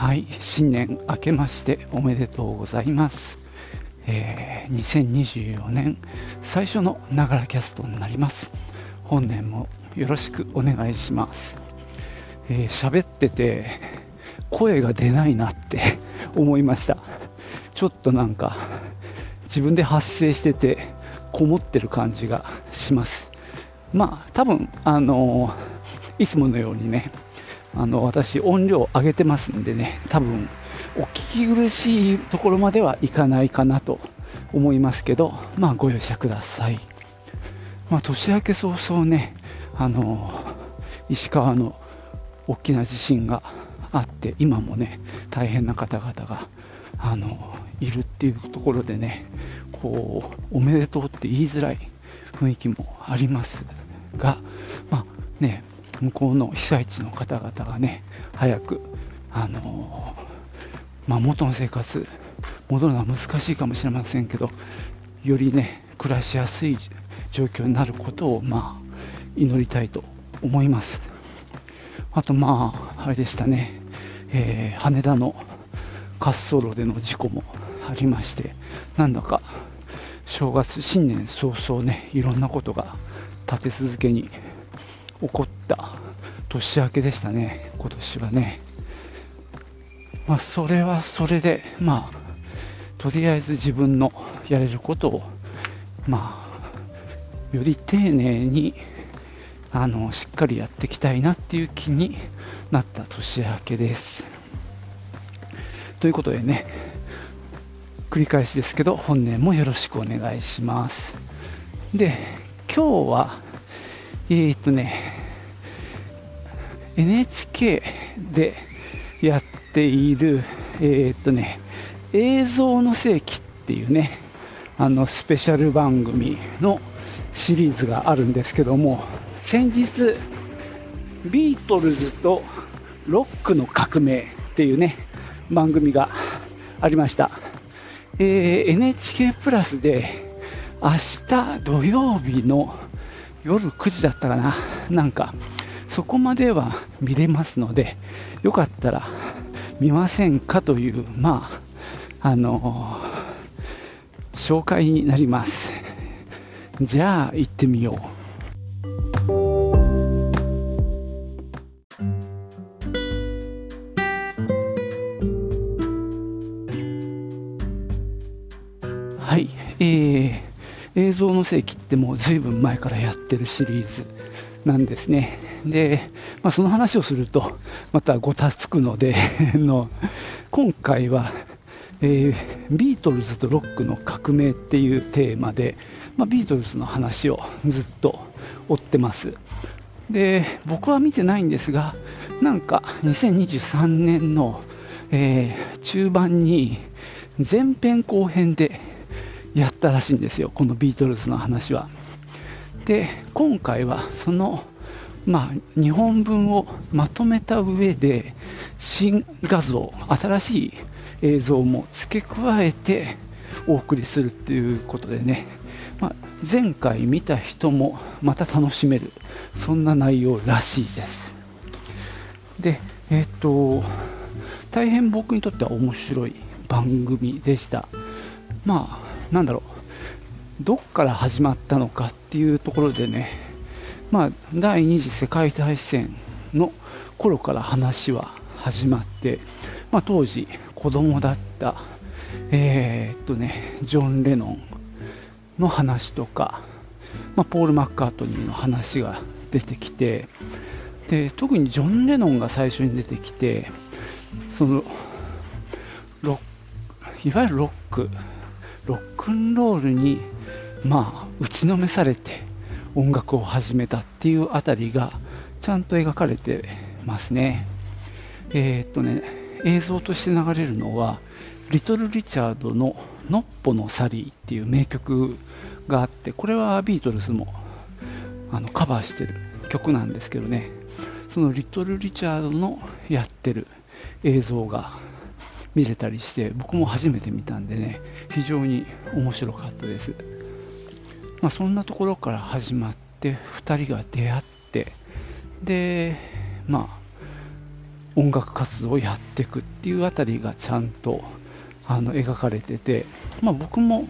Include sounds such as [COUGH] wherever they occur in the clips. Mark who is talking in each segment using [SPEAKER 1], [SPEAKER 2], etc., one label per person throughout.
[SPEAKER 1] はい、新年明けましておめでとうございます。えー2024年最初のながらキャストになります。本年もよろしくお願いします。えー喋ってて声が出ないなって [LAUGHS] 思いました。ちょっとなんか自分で発声しててこもってる感じがします。まあ多分あのいつものようにねあの私、音量上げてますんでね、多分お聞き苦しいところまではいかないかなと思いますけど、まあ、ご容赦ください。まあ、年明け早々ね、あの石川の大きな地震があって、今もね、大変な方々があのいるっていうところでね、こうおめでとうって言いづらい雰囲気もありますが、まあね、向こうの被災地の方々がね、早く、あのまあ、元の生活、戻るのは難しいかもしれませんけど、よりね、暮らしやすい状況になることを、まあ、祈りたいと思います。あと、まあ、あれでしたね、えー羽田の滑走路での事故もありまして、なんだか正月、新年早々ね、いろんなことが立て続けに起こった年明けでしたね、今年はね。まあ、それはそれで、まあ、とりあえず自分のやれることを、まあ、より丁寧に、あの、しっかりやっていきたいなっていう気になった年明けです。ということでね、繰り返しですけど、本年もよろしくお願いします。で、今日は、えーっとね、NHK でやっている、えーっとね、映像の世紀っていうね、あのスペシャル番組のシリーズがあるんですけども、先日、ビートルズとロックの革命っていうね、番組がありました。えー NHK プラスで明日土曜日の夜9時だったかな、なんかそこまでは見れますので、よかったら見ませんかという、まあ、あの紹介になります。じゃあ行ってみよう。世紀ってもうずいぶん前からやってるシリーズなんですね。で、まあ、その話をするとまたごたつくので [LAUGHS] の今回は、えービートルズとロックの革命っていうテーマで、まあ、ビートルズの話をずっと追ってます。で、僕は見てないんですが、なんか2023年の、えー中盤に前編後編でやったらしいんですよ、このビートルズの話は。で、今回はその、まあ、日本文をまとめた上で、新画像、新しい映像も付け加えてお送りするっていうことでね、まあ、前回見た人もまた楽しめる、そんな内容らしいです。で、えっ、と、大変僕にとっては面白い番組でした。まあ、なんだろう、どっから始まったのかっていうところでね、まあ、第二次世界大戦の頃から話は始まって、まあ、当時子供だった、えーっとね、ジョン・レノンの話とか、まあ、ポール・マッカートニーの話が出てきて、で特にジョン・レノンが最初に出てきて、そのロいわゆるロック、ロックンロールに、まあ、打ちのめされて音楽を始めたっていうあたりがちゃんと描かれてますね。えーっとね、映像として流れるのはリトル・リチャードの「のっぽのサリー」っていう名曲があってこれはビートルズもあのカバーしてる曲なんですけどねそのリトル・リチャードのやってる映像が見れたりして僕も初めて見たんでね非常に面白かったです、まあ、そんなところから始まって2人が出会ってでまあ音楽活動をやっていくっていうあたりがちゃんとあの描かれてて、まあ、僕も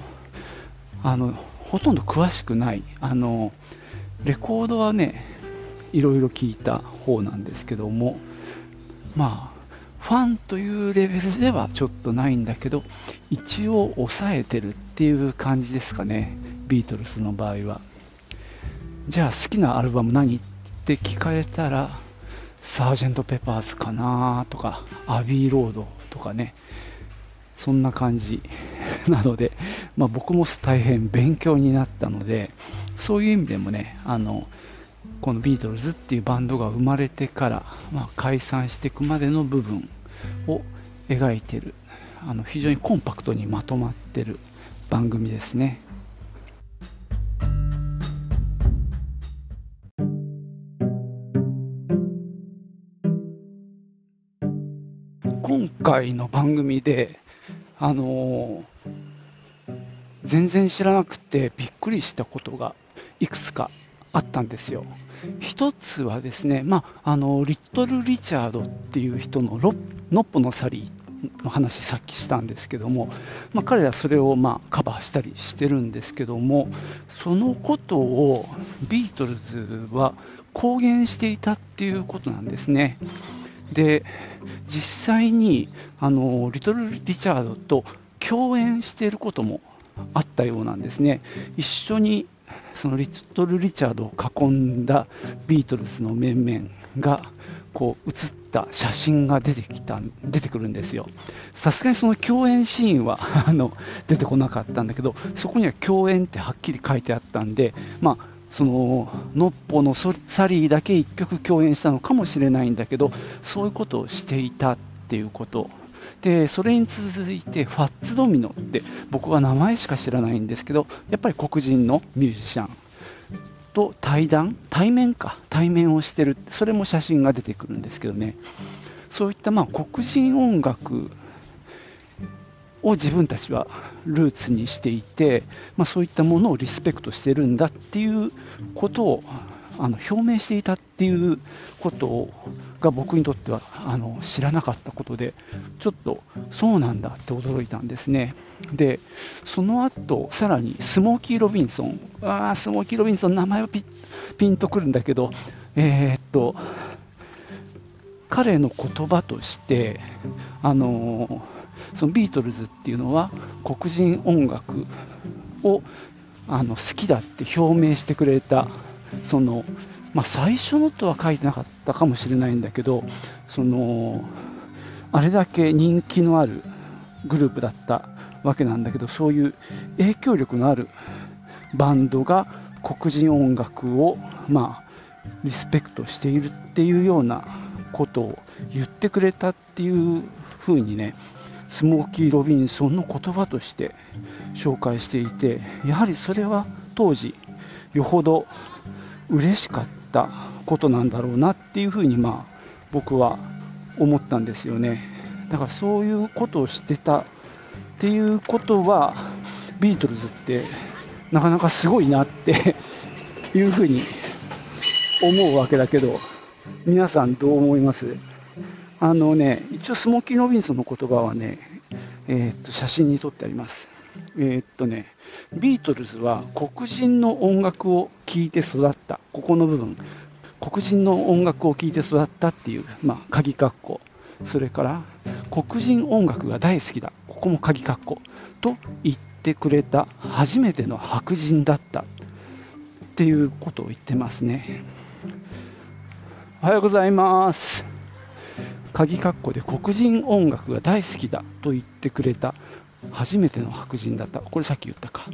[SPEAKER 1] あのほとんど詳しくないあのレコードはねいろいろ聞いた方なんですけどもまあファンというレベルではちょっとないんだけど一応抑えてるっていう感じですかねビートルズの場合は。じゃあ好きなアルバム何って聞かれたらサージェント・ペパーズかなとかアビー・ロードとかねそんな感じなので、まあ、僕も大変勉強になったのでそういう意味でもねあのこのビートルズっていうバンドが生まれてから、まあ、解散していくまでの部分を描いてるあの非常にコンパクトにまとまってる番組ですね。今回の番組で、あのー、全然知らなくてびっくりしたことがいくつかあったんですよ。一つはですね、まあ、あのリトル・リチャードっていう人のノッポのサリーの話さっきしたんですけども、まあ、彼らそれをまあカバーしたりしてるんですけどもそのことをビートルズは公言していたっていうことなんですね。で実際にあのリトル・リチャードと共演していることもあったようなんですね。一緒にそのリトル・リチャードを囲んだビートルズの面々がこう写った写真が出てきた出てくるんですよ。さすがにその共演シーンは [LAUGHS] あの出てこなかったんだけど、そこには共演ってはっきり書いてあったんで、まあ、そのノッポのサリーだけ1曲共演したのかもしれないんだけど、そういうことをしていたっていうことでそれに続いてファッツドミノって僕は名前しか知らないんですけどやっぱり黒人のミュージシャンと対談対面か対面をしてるそれも写真が出てくるんですけどね。そういったまあ黒人音楽を自分たちはルーツにしていて、まあ、そういったものをリスペクトしてるんだっていうことをあの表明していたっていうことが僕にとってはあの知らなかったことでちょっとそうなんだって驚いたんですね。でその後さらにスモーキー・ロビンソン。あスモーキー・ロビンソン名前はピンとくるんだけどえー、っと彼の言葉としてあのそのビートルズっていうのは黒人音楽をあの好きだって表明してくれたその、まあ、最初のとは書いてなかったかもしれないんだけどそのあれだけ人気のあるグループだったわけなんだけどそういう影響力のあるバンドが黒人音楽をまあリスペクトしているっていうようなことを言ってくれたっていうふうにねスモーキー・ロビンソンの言葉として紹介していてやはりそれは当時よほど嬉しかったことなんだろうなっていうふうにまあ僕は思ったんですよね。だからそういうことをしてたっていうことはビートルズってなかなかすごいなっていうふうに思うわけだけど皆さんどう思います？あのね一応スモーキー・ロビンソンの言葉はね、えー、っと写真に撮ってあります。えー、っとねビートルズは黒人の音楽を聴いて育った、ここの部分、黒人の音楽を聴いて育ったっていう、まあ、鍵括弧、それから黒人音楽が大好きだ、ここも鍵括弧。と言ってくれた初めての白人だった。っていうことを言ってますね。おはようございます。鍵括弧で黒人音楽が大好きだと言ってくれた。初めての白人だった。これさっき言ったか。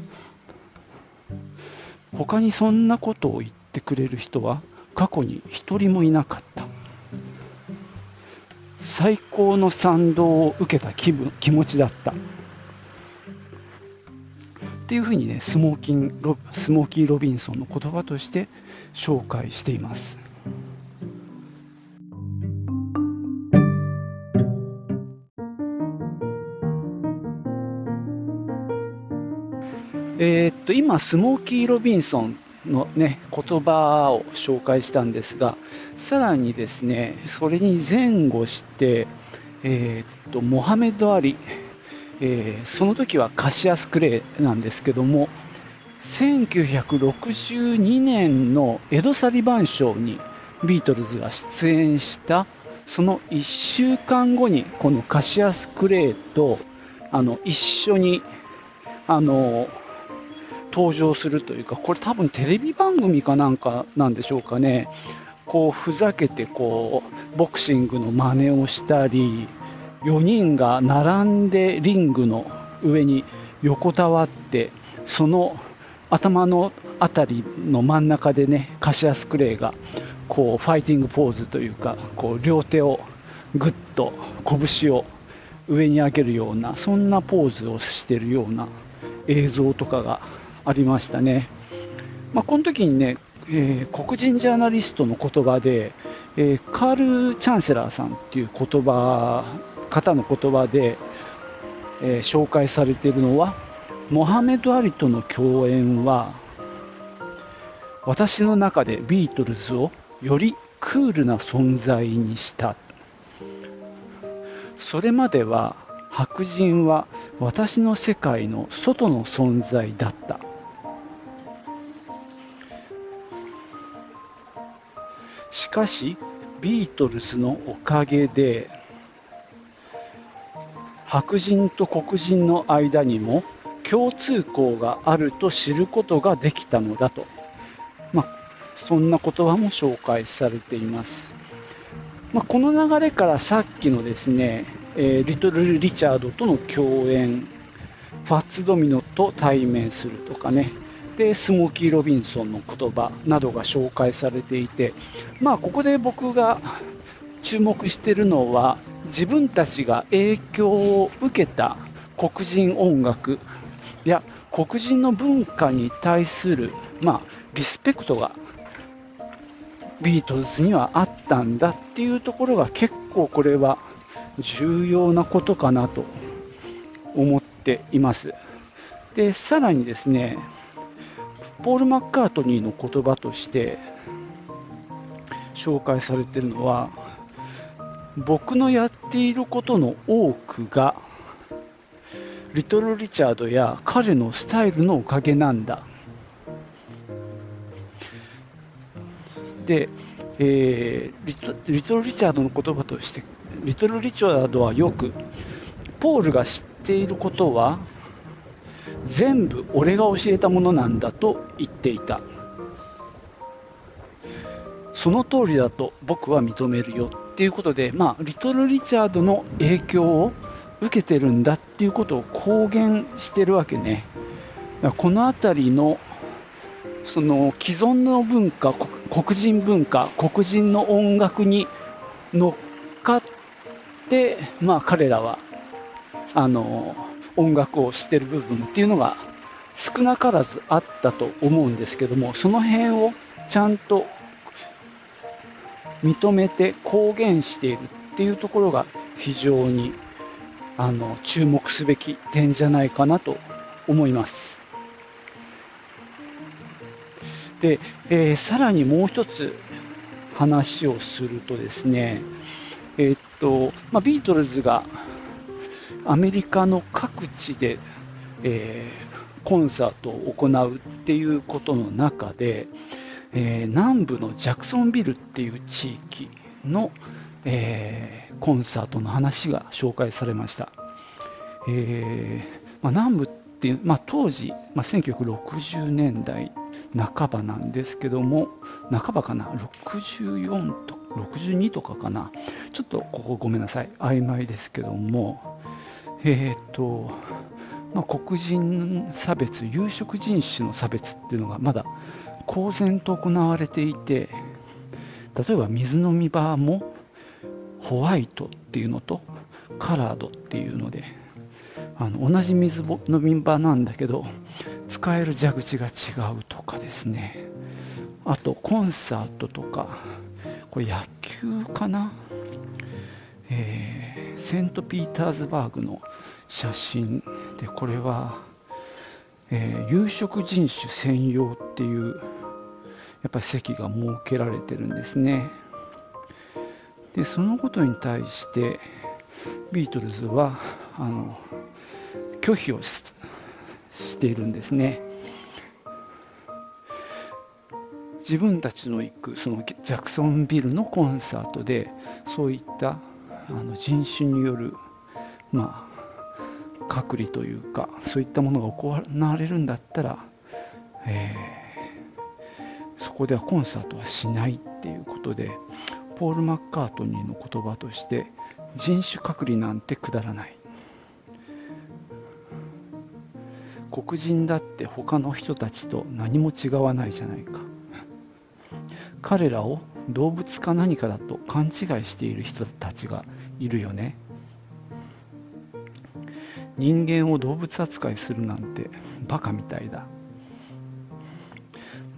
[SPEAKER 1] 他にそんなことを言ってくれる人は過去に一人もいなかった。最高の賛同を受けた気分気持ちだったっていうふうにねスモーキンロスモーキー・ロビンソンの言葉として紹介していますえー、っと今スモーキー・ロビンソンの、ね、言葉を紹介したんですがさらにですねそれに前後して、えー、っとモハメド・アリえー、その時はカシアス・クレイなんですけども1962年のエド・サリバン賞にビートルズが出演したその1週間後にこのカシアス・クレイとあの一緒にあの登場するというかこれ多分テレビ番組かなんかなんでしょうかね。こうふざけてこうボクシングの真似をしたり4人が並んでリングの上に横たわってその頭の辺りの真ん中でねカシアスクレイがこうファイティングポーズというかこう両手をぐっと拳を上に上げるようなそんなポーズをしているような映像とかがありましたね、まあ、この時にね、えー、黒人ジャーナリストの言葉で、えー、カール・チャンセラーさんっていう言葉方の言葉で、えー、紹介されているのはモハメド・アリとの共演は私の中でビートルズをよりクールな存在にした。それまでは白人は私の世界の外の存在だった。しかしビートルズのおかげで白人と黒人の間にも共通項があると知ることができたのだと、まあ、そんな言葉も紹介されています、まあ、この流れからさっきのですね、えー、リトル・リチャードとの共演ファッツ・ドミノと対面するとかね。でスモーキー・ロビンソンの言葉などが紹介されていて、まあ、ここで僕が注目しているのは自分たちが影響を受けた黒人音楽や黒人の文化に対する、まあ、リスペクトがビートルズにはあったんだっていうところが結構これは重要なことかなと思っています。でさらにですねポール・マッカートニーの言葉として紹介されているのは僕のやっていることの多くがリトル・リチャードや彼のスタイルのおかげなんだ。で、えー、リトリトル・リチャードの言葉としてリトル・リチャードはよくポールが知っていることは全部俺が教えたものなんだと言っていたその通りだと僕は認めるよっていうことで、まあ、リトル・リチャードの影響を受けてるんだっていうことを公言してるわけね。この辺りのその既存の文化、黒人文化、黒人の音楽に乗っかって、まあ、彼らはあの音楽をしてる部分っていうのが少なからずあったと思うんですけども、その辺をちゃんと認めて公言しているっていうところが非常にあの注目すべき点じゃないかなと思います。で、えー、さらにもう一つ話をするとですね、えー、っとまあ、ビートルズがアメリカの各地で、えー、コンサートを行うっていうことの中で、えー、南部のジャクソンビルっていう地域の、えー、コンサートの話が紹介されました、え、まあ、南部っていう、まあ、当時、まあ、1960年代半ばなんですけども半ばかな？64と62とかかな？ちょっとここごめんなさい。曖昧ですけども。えっ、とまあ、黒人差別有色人種の差別っていうのがまだ公然と行われていて例えば水飲み場もホワイトっていうのとカラードっていうのであの同じ水飲み場なんだけど使える蛇口が違うとかですね。あとコンサートとかこれ野球かな、えー、セントピーターズバーグの写真でこれは、えー、有色人種専用っていうやっぱり席が設けられてるんですね。でそのことに対してビートルズはあの拒否をしているんですね。自分たちの行くそのジャクソンビルのコンサートでそういったあの人種によるまあ隔離というかそういったものが行われるんだったら、えー、そこではコンサートはしないっていうことでポール・マッカートニーの言葉として人種隔離なんてくだらない。黒人だって他の人たちと何も違わないじゃないか。彼らを動物か何かだと勘違いしている人たちがいるよね。人間を動物扱いするなんてバカみたいだ。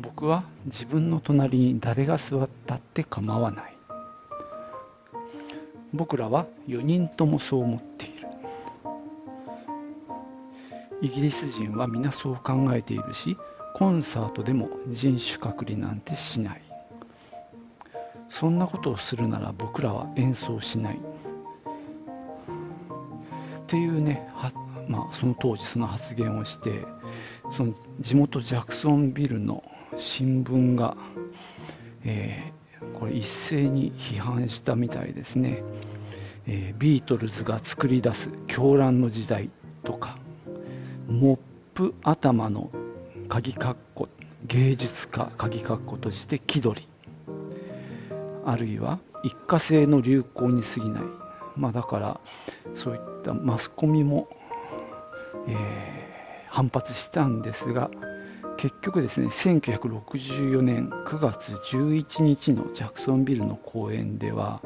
[SPEAKER 1] 僕は自分の隣に誰が座ったって構わない。僕らは4人ともそう思っている。イギリス人は皆そう考えているしコンサートでも人種隔離なんてしない。そんなことをするなら僕らは演奏しない。っていうねまあ、その当時その発言をしてその地元ジャクソンビルの新聞が、えこれ一斉に批判したみたいですね、えー、ビートルズが作り出す狂乱の時代とかモップ頭の鍵括弧芸術家鍵括弧として気取りあるいは一過性の流行に過ぎない、まあ、だからそういったたマスコミも、えー、反発したんですが結局ですね1964年9月11日のジャクソンビルの公演では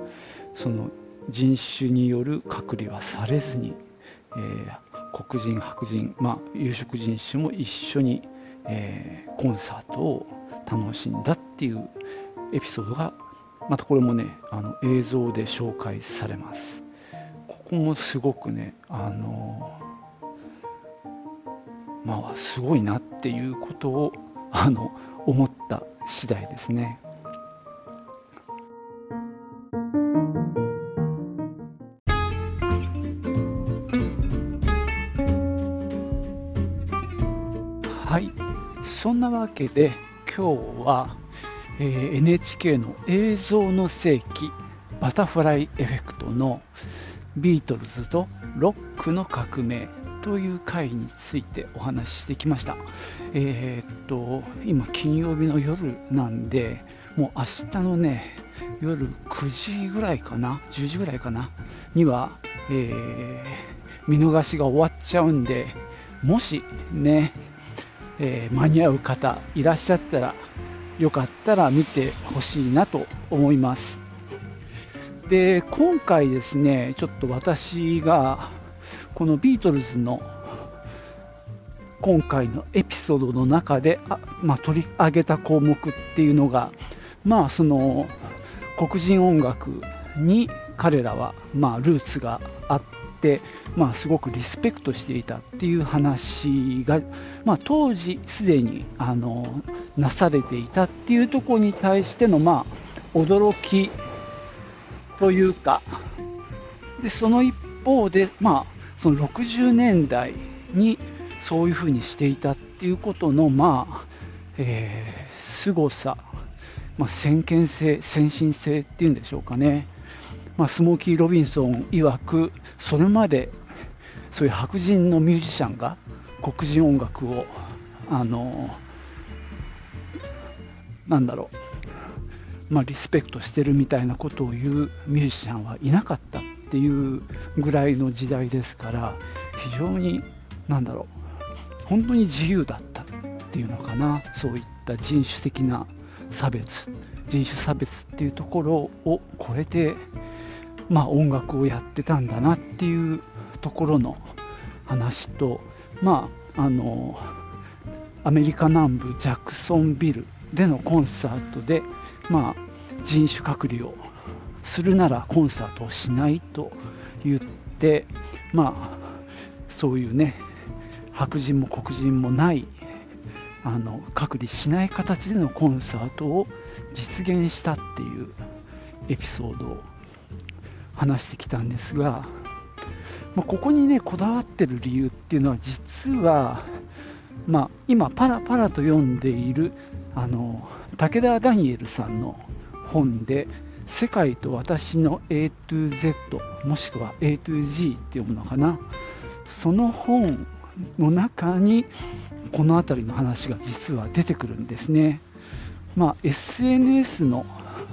[SPEAKER 1] その人種による隔離はされずに、えー、黒人白人、まあ、有色人種も一緒に、えー、コンサートを楽しんだっていうエピソードがまたこれもねあの映像で紹介されます。こもすごくねあのまあ、すごいなっていうことをあの思った次第ですね。はい、そんなわけで今日は、えー、NHK の映像の世紀バタフライエフェクトのビートルズとロックの革命という回についてお話ししてきました。えー、っと、今金曜日の夜なんで、もう明日のね、夜9時ぐらいかな、10時ぐらいかな、には、えー、見逃しが終わっちゃうんで、もしね、えー、間に合う方いらっしゃったら、よかったら見てほしいなと思います。で、今回ですね、ちょっと私がこのビートルズの今回のエピソードの中であ、まあ、取り上げた項目っていうのが、まあ、その黒人音楽に彼らは、まあ、ルーツがあって、まあ、すごくリスペクトしていたっていう話が、まあ、当時すでにあのなされていたっていうところに対しての、まあ、驚きというかでその一方で、まあ、その60年代にそういうふうにしていたっていうことの、まあ、えー、凄さ、まあ、先見性、先進性っていうんでしょうかね。まあ、スモーキー・ロビンソン曰く、それまでそういう白人のミュージシャンが黒人音楽を、あの、なんだろう、まあ、リスペクトしてるみたいなことを言うミュージシャンはいなかったっていうぐらいの時代ですから非常に何だろう本当に自由だったっていうのかなそういった人種的な差別人種差別っていうところを超えてまあ、音楽をやってたんだなっていうところの話と、まあ、あのアメリカ南部ジャクソンビルでのコンサートで、まあ、人種隔離をするならコンサートをしないと言って、まあ、そういうね白人も黒人もないあの隔離しない形でのコンサートを実現したっていうエピソードを話してきたんですが、まあ、ここにねこだわってる理由っていうのは実は、まあ、今パラパラと読んでいるあの武田ダニエルさんの本で「世界と私の A to Z」もしくは A to G って読むのかなその本の中にこの辺りの話が実は出てくるんですね。まあ、SNS の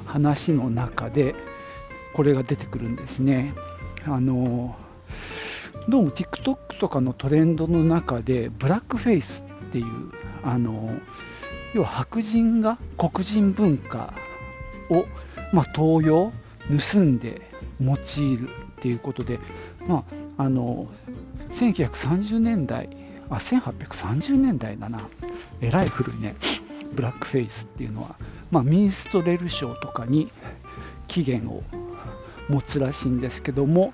[SPEAKER 1] 話の中でこれが出てくるんですね。あのどうも TikTok とかのトレンドの中でブラックフェイスっていうあの要は白人が黒人文化を、まあ、盗用盗んで用いるっていうことで、まあ、あの1930年代あ1830年代だな。えらい古いね。ブラックフェイスっていうのは、まあ、ミンストレル賞とかに起源を持つらしいんですけども、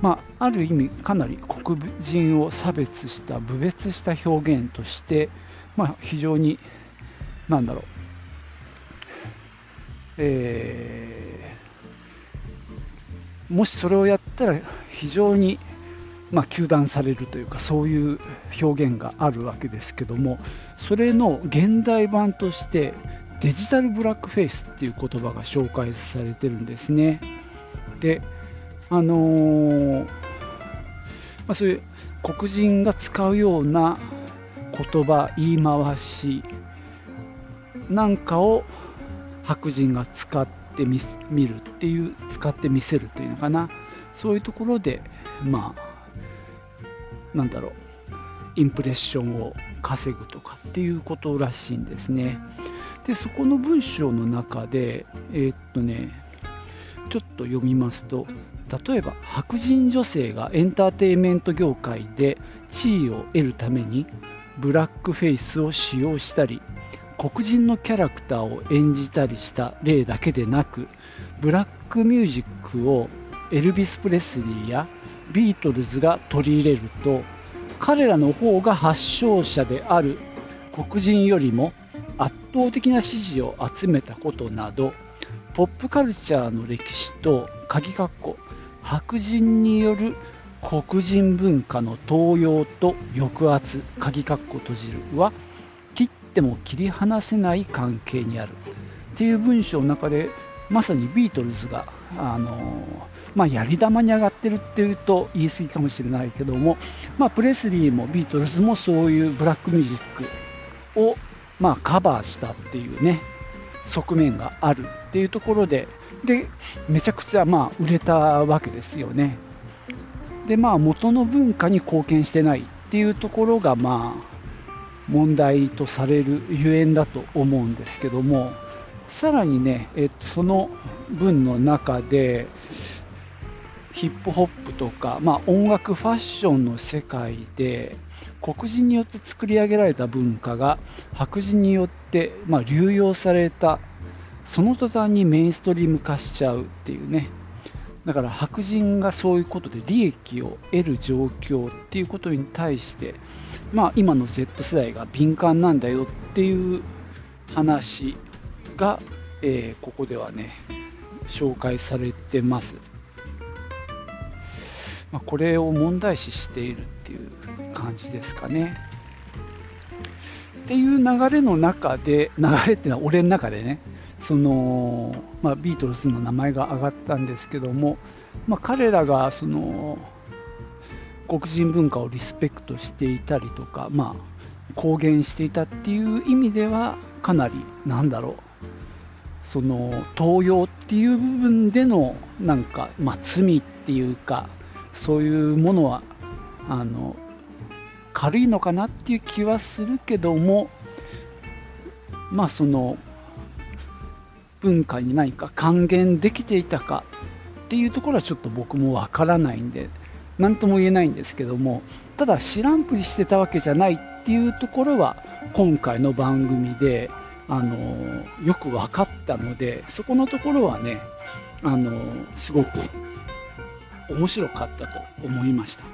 [SPEAKER 1] まあ、ある意味かなり黒人を差別した侮蔑した表現として、まあ、非常になんだろう、えー、もしそれをやったら非常にまあ、糾弾されるというかそういう表現があるわけですけどもそれの現代版としてデジタルブラックフェイスっていう言葉が紹介されてるんですね。であのー、まあ、そういう黒人が使うような言葉言い回しなんかを白人が使ってみるっていう使ってみせるというのかなそういうところでまあなんだろうインプレッションを稼ぐとかっていうことらしいんですね。でそこの文章の中でえー、っとねちょっと読みますと例えば白人女性がエンターテインメント業界で地位を得るためにブラックフェイスを使用したり黒人のキャラクターを演じたりした例だけでなくブラックミュージックをエルビス・プレスリーやビートルズが取り入れると彼らの方が発祥者である黒人よりも圧倒的な支持を集めたことなどポップカルチャーの歴史と鍵括弧白人による黒人文化の登用と抑圧鍵括弧閉じるはっても切り離せない関係にある。っていう文章の中でまさにビートルズがあのまあ、やり玉に上がってるっていうと言い過ぎかもしれないけども、まあ、プレスリーもビートルズもそういうブラックミュージックを、まあ、カバーしたっていうね側面があるっていうところででめちゃくちゃまあ売れたわけですよね。でまあ元の文化に貢献してないっていうところがまあ問題とされるゆえんだと思うんですけどもさらにね、えっと、その文の中でヒップホップとか、まあ、音楽ファッションの世界で黒人によって作り上げられた文化が白人によって、まあ、流用されたその途端にメインストリーム化しちゃうっていうねだから白人がそういうことで利益を得る状況っていうことに対して、まあ、今の Z 世代が敏感なんだよっていう話が、えー、ここではね紹介されてます。まあ、これを問題視しているっていう感じですかね。っていう流れの中で、流れっていうのは俺の中でね、そのまあ、ビートルズの名前が挙がったんですけども、まあ、彼らがその黒人文化をリスペクトしていたりとか、まあ、公言していたっていう意味ではかなりなんだろうその東洋っていう部分でのなんか、まあ、罪っていうかそういうものはあの軽いのかなっていう気はするけどもまあその文化に何か還元できていたかっていうところはちょっと僕もわからないんで、なんとも言えないんですけども、ただ知らんぷりしてたわけじゃないっていうところは、今回の番組で、あのよく分かったので、そこのところはね、あのすごく面白かったと思いました。